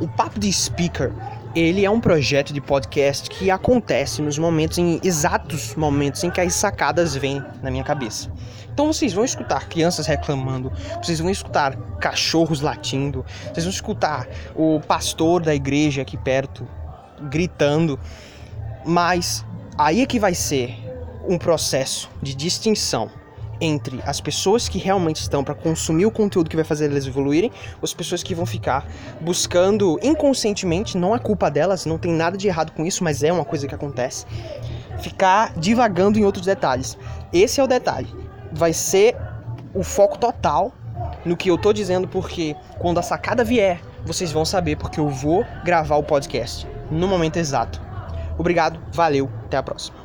O Papo de Speaker, ele é um projeto de podcast que acontece nos momentos, em exatos momentos em que as sacadas vêm na minha cabeça. Então vocês vão escutar crianças reclamando, vocês vão escutar cachorros latindo, vocês vão escutar o pastor da igreja aqui perto gritando, mas aí é que vai ser um processo de distinção entre as pessoas que realmente estão para consumir o conteúdo que vai fazer elas evoluírem, as pessoas que vão ficar buscando inconscientemente, não é culpa delas, não tem nada de errado com isso, mas é uma coisa que acontece, ficar divagando em outros detalhes. Esse é o detalhe. Vai ser o foco total no que eu tô dizendo, porque quando a sacada vier, vocês vão saber, porque eu vou gravar o podcast no momento exato. Obrigado, valeu, até a próxima.